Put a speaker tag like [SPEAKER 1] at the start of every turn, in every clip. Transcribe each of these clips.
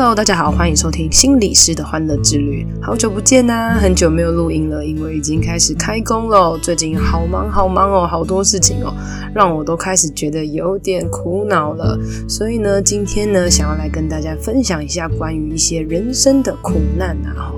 [SPEAKER 1] Hello，大家好，欢迎收听心理师的欢乐之旅。好久不见呐、很久没有录音了，因为已经开始开工了。最近好忙好忙哦，好多事情哦，让我都开始觉得有点苦恼了。所以呢，今天呢，想要来跟大家分享一下关于一些人生的苦难啊。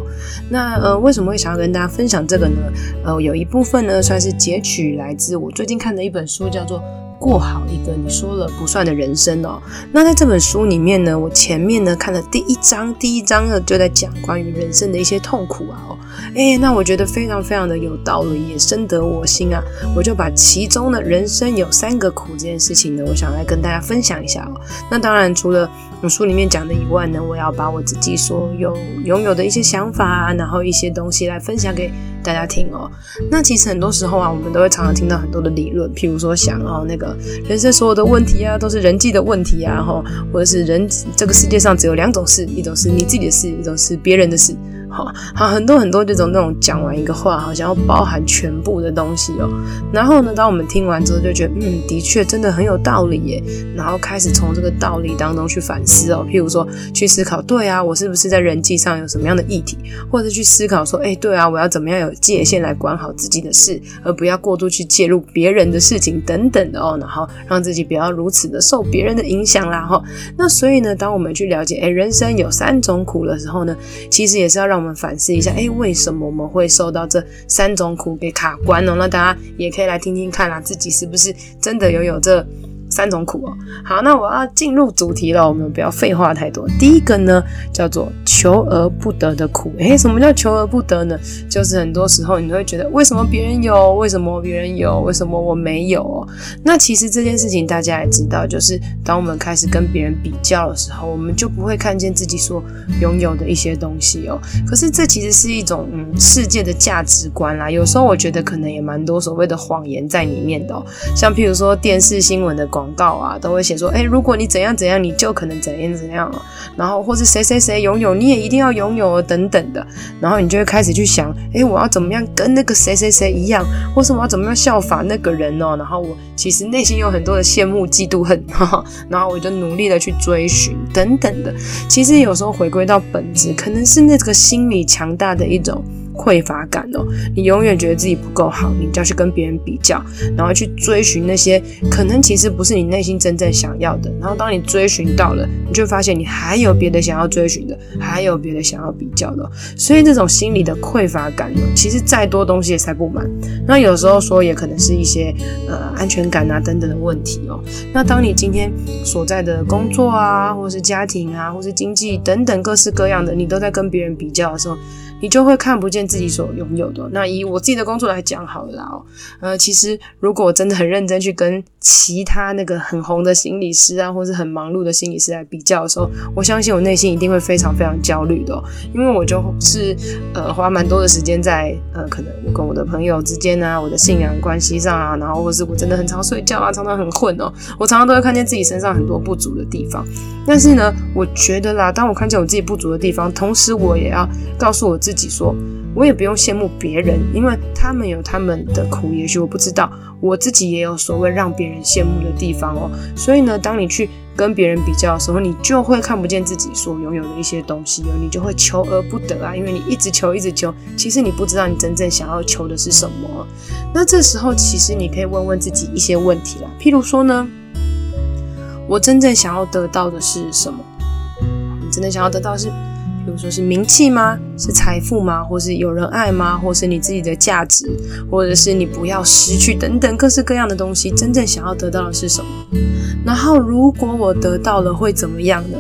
[SPEAKER 1] 那呃，为什么会想要跟大家分享这个呢？呃，有一部分呢，算是截取来自我最近看的一本书，叫做。过好一个你说了不算的人生哦。那在这本书里面呢，我前面呢看了第一章，第一章呢就在讲关于人生的一些痛苦啊哦。诶，那我觉得非常非常的有道理，也深得我心啊。我就把其中的人生有三个苦这件事情呢，我想来跟大家分享一下哦。那当然除了书里面讲的以外呢，我要把我自己所有拥有的一些想法啊，然后一些东西来分享给大家听哦。那其实很多时候啊，我们都会常常听到很多的理论，譬如说想哦那个。人生所有的问题啊，都是人际的问题啊，哈，或者是人这个世界上只有两种事，一种是你自己的事，一种是别人的事。好，好，很多很多这种那种讲完一个话，好像要包含全部的东西哦。然后呢，当我们听完之后，就觉得，嗯，的确真的很有道理耶。然后开始从这个道理当中去反思哦，譬如说去思考，对啊，我是不是在人际上有什么样的议题，或者去思考说，哎，对啊，我要怎么样有界限来管好自己的事，而不要过度去介入别人的事情等等的哦。然后让自己不要如此的受别人的影响啦，哈。那所以呢，当我们去了解，哎，人生有三种苦的时候呢，其实也是要让。我们反思一下，哎，为什么我们会受到这三种苦给卡关呢？那大家也可以来听听看啦，自己是不是真的拥有这三种苦哦？好，那我要进入主题了，我们不要废话太多。第一个呢，叫做求而不得的苦。诶，什么叫求而不得呢？就是很多时候你会觉得，为什么别人有，为什么别人有，为什么我没有？哦那其实这件事情大家也知道，就是当我们开始跟别人比较的时候，我们就不会看见自己所拥有的一些东西哦。可是这其实是一种嗯世界的价值观啦。有时候我觉得可能也蛮多所谓的谎言在里面的哦。像譬如说电视新闻的广。广告啊，都会写说，哎，如果你怎样怎样，你就可能怎样怎样了。然后或是谁谁谁拥有，你也一定要拥有等等的。然后你就会开始去想，哎，我要怎么样跟那个谁谁谁一样，或是我要怎么样效法那个人哦。然后我其实内心有很多的羡慕、嫉妒、恨，然后我就努力的去追寻等等的。其实有时候回归到本质，可能是那个心理强大的一种。匮乏感哦，你永远觉得自己不够好，你就要去跟别人比较，然后去追寻那些可能其实不是你内心真正想要的。然后当你追寻到了，你就发现你还有别的想要追寻的，还有别的想要比较的。所以这种心理的匮乏感呢，其实再多东西也塞不满。那有时候说也可能是一些呃安全感啊等等的问题哦。那当你今天所在的工作啊，或是家庭啊，或是经济等等各式各样的，你都在跟别人比较的时候。你就会看不见自己所拥有的。那以我自己的工作来讲好了哦，呃，其实如果我真的很认真去跟其他那个很红的心理师啊，或是很忙碌的心理师来比较的时候，我相信我内心一定会非常非常焦虑的，因为我就是呃花蛮多的时间在呃可能我跟我的朋友之间啊，我的信仰关系上啊，然后或是我真的很常睡觉啊，常常很混哦，我常常都会看见自己身上很多不足的地方。但是呢，我觉得啦，当我看见我自己不足的地方，同时我也要告诉我自己。自己说，我也不用羡慕别人，因为他们有他们的苦，也许我不知道，我自己也有所谓让别人羡慕的地方哦。所以呢，当你去跟别人比较的时候，你就会看不见自己所拥有的一些东西哦，你就会求而不得啊，因为你一直求，一直求，其实你不知道你真正想要求的是什么。那这时候，其实你可以问问自己一些问题啦，譬如说呢，我真正想要得到的是什么？你真的想要得到是？比如说是名气吗？是财富吗？或是有人爱吗？或是你自己的价值，或者是你不要失去等等各式各样的东西，真正想要得到的是什么？然后如果我得到了会怎么样呢？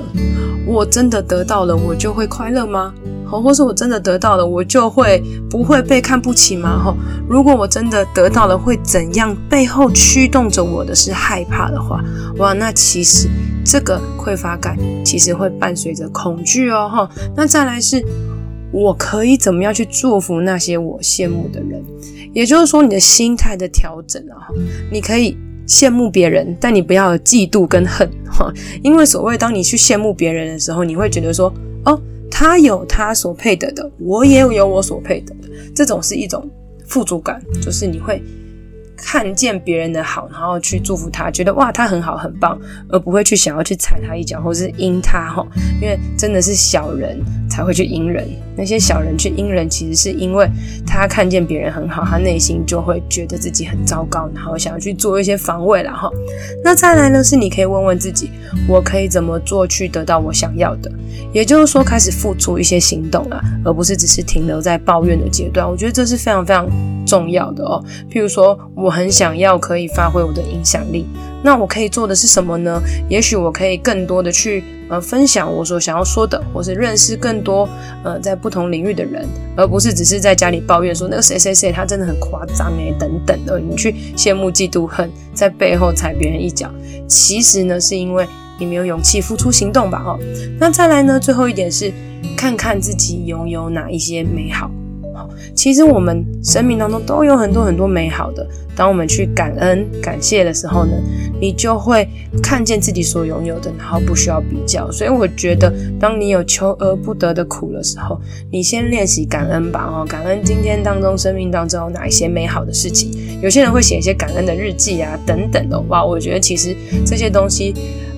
[SPEAKER 1] 我真的得到了，我就会快乐吗？好，或是我真的得到了，我就会不会被看不起吗？哈，如果我真的得到了，会怎样？背后驱动着我的是害怕的话，哇，那其实。这个匮乏感其实会伴随着恐惧哦，哈。那再来是，我可以怎么样去祝福那些我羡慕的人？也就是说，你的心态的调整啊，你可以羡慕别人，但你不要嫉妒跟恨哈，因为所谓当你去羡慕别人的时候，你会觉得说，哦，他有他所配得的，我也有我所配得的，这种是一种富足感，就是你会。看见别人的好，然后去祝福他，觉得哇，他很好很棒，而不会去想要去踩他一脚，或是阴他哈。因为真的是小人才会去阴人，那些小人去阴人，其实是因为他看见别人很好，他内心就会觉得自己很糟糕，然后想要去做一些防卫了哈。那再来呢，是你可以问问自己，我可以怎么做去得到我想要的？也就是说，开始付出一些行动了，而不是只是停留在抱怨的阶段。我觉得这是非常非常重要的哦。譬如说，我很想要可以发挥我的影响力，那我可以做的是什么呢？也许我可以更多的去呃分享我所想要说的，或是认识更多呃在不同领域的人，而不是只是在家里抱怨说那个谁谁谁他真的很夸张诶等等的，你去羡慕嫉妒恨，在背后踩别人一脚。其实呢，是因为。你没有勇气付出行动吧？哦，那再来呢？最后一点是看看自己拥有哪一些美好。其实我们生命当中都有很多很多美好的。当我们去感恩、感谢的时候呢，你就会看见自己所拥有的，然后不需要比较。所以我觉得，当你有求而不得的苦的时候，你先练习感恩吧。哦，感恩今天当中、生命当中哪一些美好的事情。有些人会写一些感恩的日记啊，等等的。哇，我觉得其实这些东西。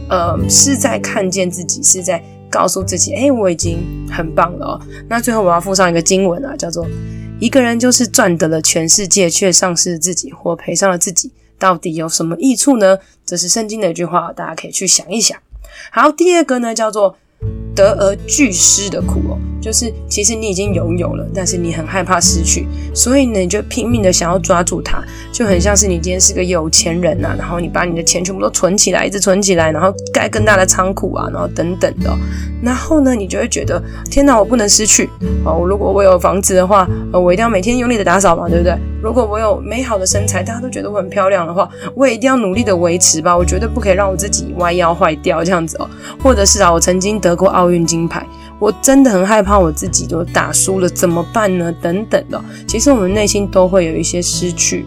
[SPEAKER 1] 呃，是在看见自己，是在告诉自己，哎、我已经很棒了哦。那最后我要附上一个经文啊，叫做“一个人就是赚得了全世界，却丧失自己，或赔上了自己，到底有什么益处呢？”这是圣经的一句话，大家可以去想一想。好，第二个呢，叫做。得而俱失的苦哦，就是其实你已经拥有了，但是你很害怕失去，所以呢，你就拼命的想要抓住它，就很像是你今天是个有钱人呐、啊，然后你把你的钱全部都存起来，一直存起来，然后盖更大的仓库啊，然后等等的、然后呢，你就会觉得天哪，我不能失去。哦，如果我有房子的话，呃，我一定要每天用力的打扫嘛，对不对？如果我有美好的身材，大家都觉得我很漂亮的话，我也一定要努力的维持吧，我绝对不可以让我自己弯腰坏掉这样子哦，或者是啊，我曾经得过奥。运金牌，我真的很害怕我自己都打输了怎么办呢？等等的，其实我们内心都会有一些失去，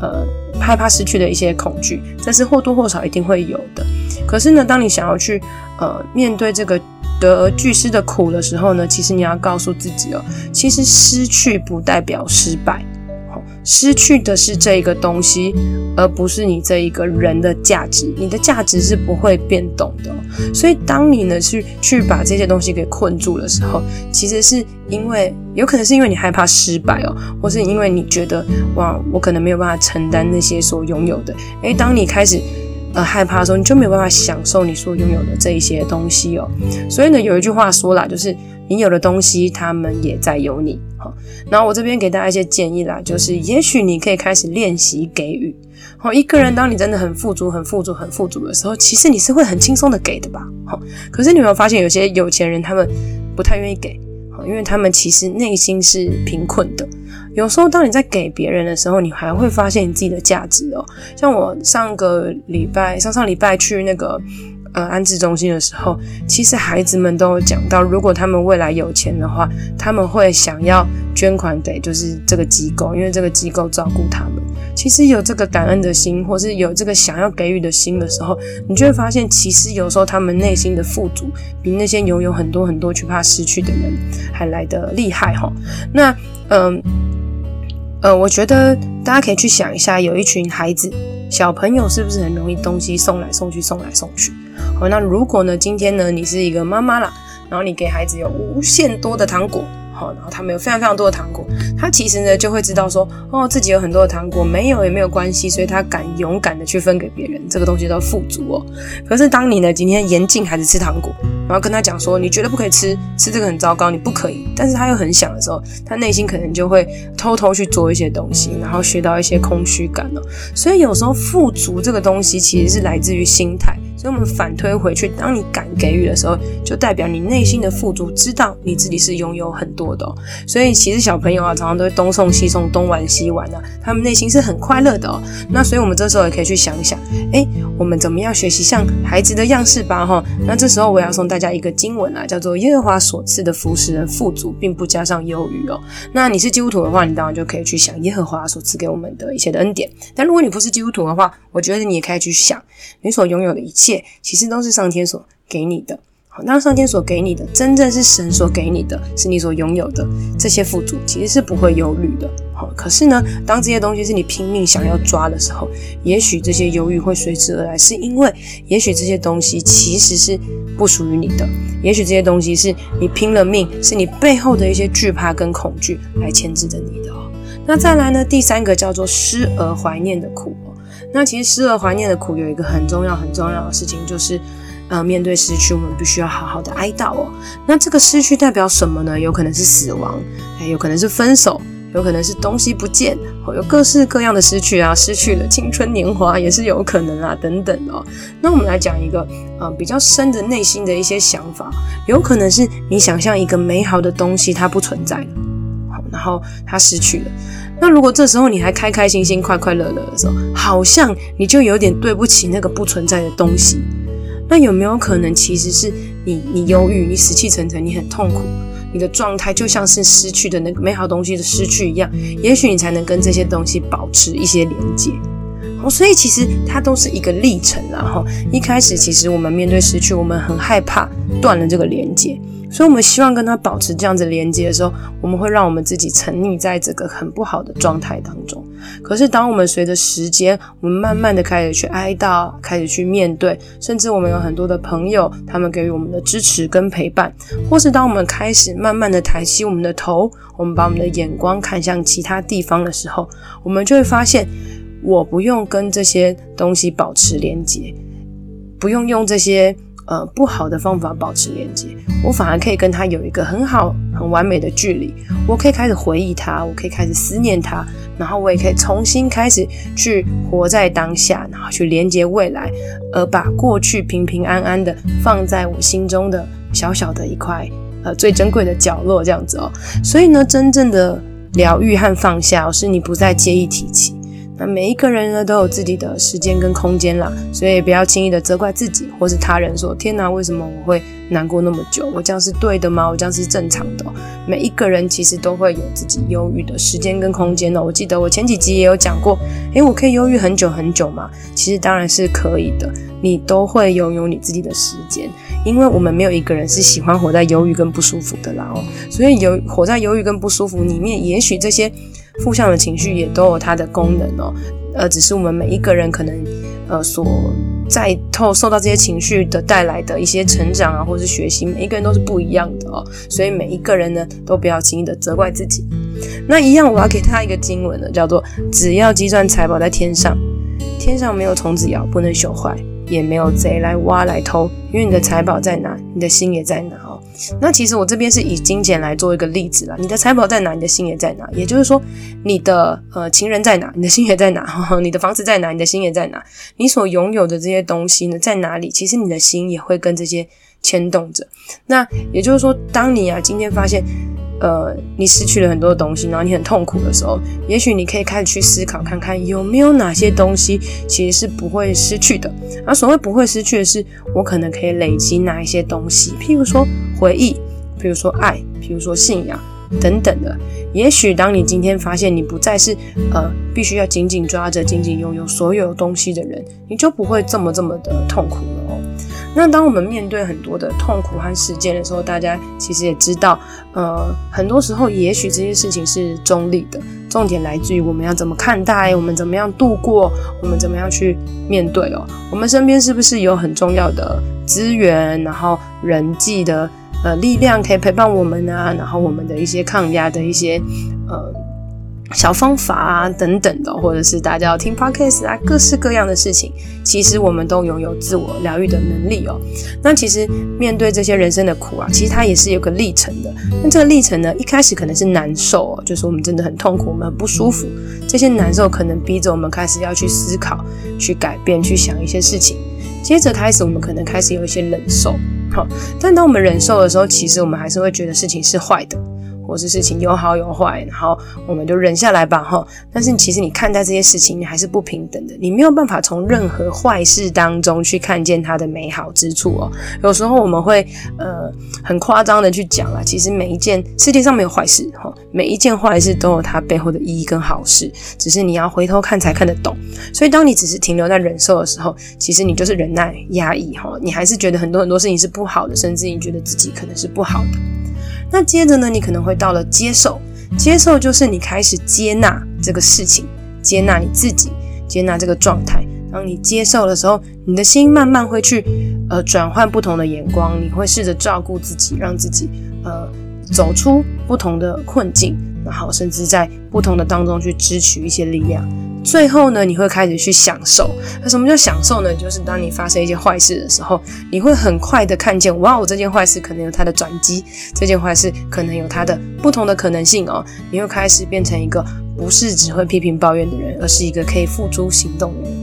[SPEAKER 1] 呃，害怕失去的一些恐惧，这是或多或少一定会有的。可是呢，当你想要去呃面对这个得而俱失的苦的时候呢，其实你要告诉自己哦，其实失去不代表失败。失去的是这一个东西，而不是你这一个人的价值。你的价值是不会变动的。所以，当你呢去去把这些东西给困住的时候，其实是因为有可能是因为你害怕失败哦，或是因为你觉得哇，我可能没有办法承担那些所拥有的。诶，当你开始呃害怕的时候，你就没有办法享受你所拥有的这一些东西哦。所以呢，有一句话说啦，就是。你有的东西，他们也在有你。好，那我这边给大家一些建议啦，就是也许你可以开始练习给予。好，一个人当你真的很富足、很富足、很富足的时候，其实你是会很轻松的给的吧？好，可是你有没有发现，有些有钱人他们不太愿意给，好，因为他们其实内心是贫困的。有时候，当你在给别人的时候，你还会发现你自己的价值哦。像我上个礼拜、上上礼拜去那个。呃，安置中心的时候，其实孩子们都有讲到，如果他们未来有钱的话，他们会想要捐款给就是这个机构，因为这个机构照顾他们。其实有这个感恩的心，或是有这个想要给予的心的时候，你就会发现，其实有时候他们内心的富足，比那些拥有很多很多却怕失去的人还来得厉害哈。那，嗯，呃，我觉得大家可以去想一下，有一群孩子，小朋友是不是很容易东西送来送去，送来送去？好，那如果呢，今天呢，你是一个妈妈啦，然后你给孩子有无限多的糖果，好，然后他们有非常非常多的糖果，他其实呢就会知道说，哦，自己有很多的糖果，没有也没有关系，所以他敢勇敢的去分给别人，这个东西叫富足哦。可是当你呢今天严禁孩子吃糖果，然后跟他讲说，你绝对不可以吃，吃这个很糟糕，你不可以，但是他又很想的时候，他内心可能就会偷偷去做一些东西，然后学到一些空虚感了。所以有时候富足这个东西其实是来自于心态。所以，我们反推回去，当你敢给予的时候，就代表你内心的富足，知道你自己是拥有很多的哦。所以，其实小朋友啊，常常都会东送西送，东玩西玩啊，他们内心是很快乐的哦。那所以，我们这时候也可以去想一想，诶，我们怎么样学习像孩子的样式吧？哈，那这时候我要送大家一个经文啊，叫做“耶和华所赐的福使人富足，并不加上忧郁”哦。那你是基督徒的话，你当然就可以去想耶和华所赐给我们的一切的恩典。但如果你不是基督徒的话，我觉得你也可以去想，你所拥有的一切，其实都是上天所给你的。好，那上天所给你的，真正是神所给你的，是你所拥有的这些富足，其实是不会忧虑的。好，可是呢，当这些东西是你拼命想要抓的时候，也许这些忧郁会随之而来，是因为也许这些东西其实是不属于你的，也许这些东西是你拼了命，是你背后的一些惧怕跟恐惧来牵制着你的。那再来呢，第三个叫做失而怀念的苦。那其实失而怀念的苦有一个很重要很重要的事情，就是。呃，面对失去，我们必须要好好的哀悼哦。那这个失去代表什么呢？有可能是死亡，哎，有可能是分手，有可能是东西不见，有各式各样的失去啊，失去了青春年华也是有可能啊，等等哦。那我们来讲一个呃比较深的内心的一些想法，有可能是你想象一个美好的东西它不存在了，好，然后它失去了。那如果这时候你还开开心心、快快乐乐的时候，好像你就有点对不起那个不存在的东西。那有没有可能，其实是你你忧郁，你死气沉沉，你很痛苦，你的状态就像是失去的那个美好东西的失去一样，也许你才能跟这些东西保持一些连接。哦，所以其实它都是一个历程，然后一开始其实我们面对失去，我们很害怕断了这个连接。所以，我们希望跟他保持这样子连接的时候，我们会让我们自己沉溺在这个很不好的状态当中。可是，当我们随着时间，我们慢慢的开始去哀悼，开始去面对，甚至我们有很多的朋友，他们给予我们的支持跟陪伴，或是当我们开始慢慢的抬起我们的头，我们把我们的眼光看向其他地方的时候，我们就会发现，我不用跟这些东西保持连接，不用用这些。呃，不好的方法保持连接，我反而可以跟他有一个很好、很完美的距离。我可以开始回忆他，我可以开始思念他，然后我也可以重新开始去活在当下，然后去连接未来，而把过去平平安安的放在我心中的小小的一块呃最珍贵的角落，这样子哦。所以呢，真正的疗愈和放下，是你不再介意提起。那每一个人呢，都有自己的时间跟空间啦，所以不要轻易的责怪自己或是他人说，天哪，为什么我会难过那么久？我这样是对的吗？我这样是正常的？每一个人其实都会有自己忧郁的时间跟空间哦。我记得我前几集也有讲过，诶，我可以忧郁很久很久吗？其实当然是可以的，你都会拥有你自己的时间，因为我们没有一个人是喜欢活在忧郁跟不舒服的啦哦。所以有活在忧郁跟不舒服里面，也许这些。负向的情绪也都有它的功能哦，呃，只是我们每一个人可能，呃，所在透受到这些情绪的带来的一些成长啊，或是学习，每一个人都是不一样的哦，所以每一个人呢，都不要轻易的责怪自己。那一样，我要给他一个经文呢，叫做“只要积攒财宝在天上，天上没有虫子咬，不能朽坏，也没有贼来挖来偷，因为你的财宝在哪，你的心也在哪哦。”那其实我这边是以金钱来做一个例子啦。你的财宝在哪，你的心也在哪。也就是说，你的呃情人在哪，你的心也在哪；呵呵，你的房子在哪，你的心也在哪。你所拥有的这些东西呢，在哪里？其实你的心也会跟这些牵动着。那也就是说，当你啊今天发现。呃，你失去了很多东西，然后你很痛苦的时候，也许你可以开始去思考，看看有没有哪些东西其实是不会失去的。而所谓不会失去的是，我可能可以累积哪一些东西，譬如说回忆，譬如说爱，譬如说信仰等等的。也许当你今天发现你不再是呃必须要紧紧抓着、紧紧拥有所有东西的人，你就不会这么这么的痛苦了哦。那当我们面对很多的痛苦和事件的时候，大家其实也知道，呃，很多时候也许这些事情是中立的，重点来自于我们要怎么看待，我们怎么样度过，我们怎么样去面对哦。我们身边是不是有很重要的资源，然后人际的呃力量可以陪伴我们啊？然后我们的一些抗压的一些呃。小方法啊，等等的，或者是大家要听 podcast 啊，各式各样的事情，其实我们都拥有自我疗愈的能力哦。那其实面对这些人生的苦啊，其实它也是有个历程的。那这个历程呢，一开始可能是难受哦，就是我们真的很痛苦，我们很不舒服。这些难受可能逼着我们开始要去思考、去改变、去想一些事情。接着开始我们可能开始有一些忍受，好，但当我们忍受的时候，其实我们还是会觉得事情是坏的。或是事情有好有坏，然后我们就忍下来吧，哈。但是其实你看待这些事情，你还是不平等的，你没有办法从任何坏事当中去看见它的美好之处哦。有时候我们会呃很夸张的去讲啊，其实每一件世界上没有坏事，哈，每一件坏事都有它背后的意义跟好事，只是你要回头看才看得懂。所以当你只是停留在忍受的时候，其实你就是忍耐压抑，哈，你还是觉得很多很多事情是不好的，甚至你觉得自己可能是不好的。那接着呢，你可能会到了接受，接受就是你开始接纳这个事情，接纳你自己，接纳这个状态。当你接受的时候，你的心慢慢会去呃转换不同的眼光，你会试着照顾自己，让自己呃走出不同的困境，然后甚至在不同的当中去支取一些力量。最后呢，你会开始去享受。那什么叫享受呢？就是当你发生一件坏事的时候，你会很快的看见，哇，我这件坏事可能有它的转机，这件坏事可能有它的不同的可能性哦。你会开始变成一个不是只会批评抱怨的人，而是一个可以付诸行动的人。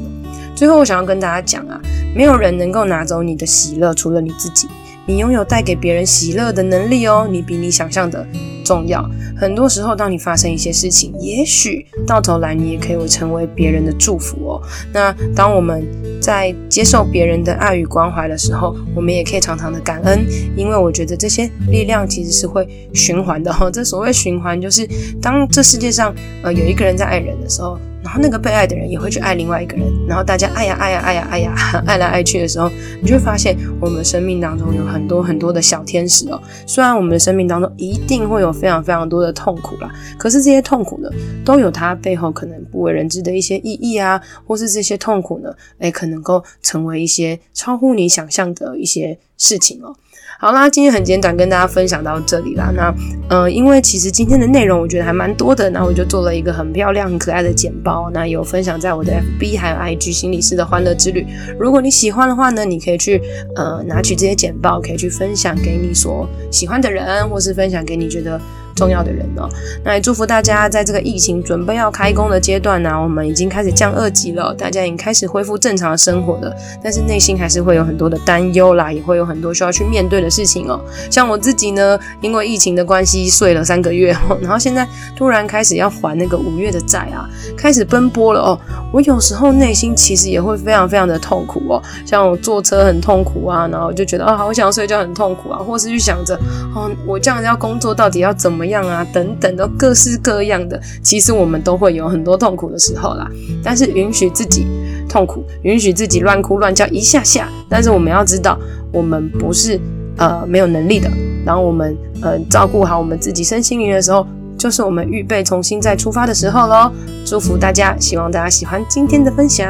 [SPEAKER 1] 最后，我想要跟大家讲啊，没有人能够拿走你的喜乐，除了你自己。你拥有带给别人喜乐的能力哦，你比你想象的重要。很多时候，当你发生一些事情，也许到头来你也可以成为别人的祝福哦。那当我们在接受别人的爱与关怀的时候，我们也可以常常的感恩，因为我觉得这些力量其实是会循环的哦。这所谓循环，就是当这世界上呃有一个人在爱人的时候。然后那个被爱的人也会去爱另外一个人，然后大家爱呀爱呀爱呀爱呀爱来爱去的时候，你就会发现我们生命当中有很多很多的小天使哦。虽然我们的生命当中一定会有非常非常多的痛苦啦，可是这些痛苦呢，都有它背后可能不为人知的一些意义啊，或是这些痛苦呢，诶，可能够成为一些超乎你想象的一些事情哦。好啦，今天很简短，跟大家分享到这里啦。那，呃，因为其实今天的内容我觉得还蛮多的，那我就做了一个很漂亮、很可爱的简报，那有分享在我的 FB 还有 IG 心理师的欢乐之旅。如果你喜欢的话呢，你可以去呃拿取这些简报，可以去分享给你所喜欢的人，或是分享给你觉得重要的人哦，那也祝福大家在这个疫情准备要开工的阶段呢，我们已经开始降二级了，大家已经开始恢复正常的生活了，但是内心还是会有很多的担忧啦，也会有很多需要去面对的事情哦。像我自己呢，因为疫情的关系睡了三个月哦，然后现在突然开始要还那个五月的债啊，开始奔波了哦。我有时候内心其实也会非常非常的痛苦哦，像我坐车很痛苦啊，然后就觉得啊，好想睡觉很痛苦啊，或是去想着哦，我这样子要工作到底要怎么。怎么样啊？等等，都各式各样的。其实我们都会有很多痛苦的时候啦。但是允许自己痛苦，允许自己乱哭乱叫一下下。但是我们要知道，我们不是呃没有能力的。然后我们呃照顾好我们自己身心灵的时候，就是我们预备重新再出发的时候喽。祝福大家，希望大家喜欢今天的分享。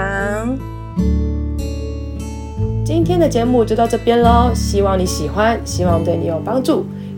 [SPEAKER 1] 今天的节目就到这边喽，希望你喜欢，希望对你有帮助。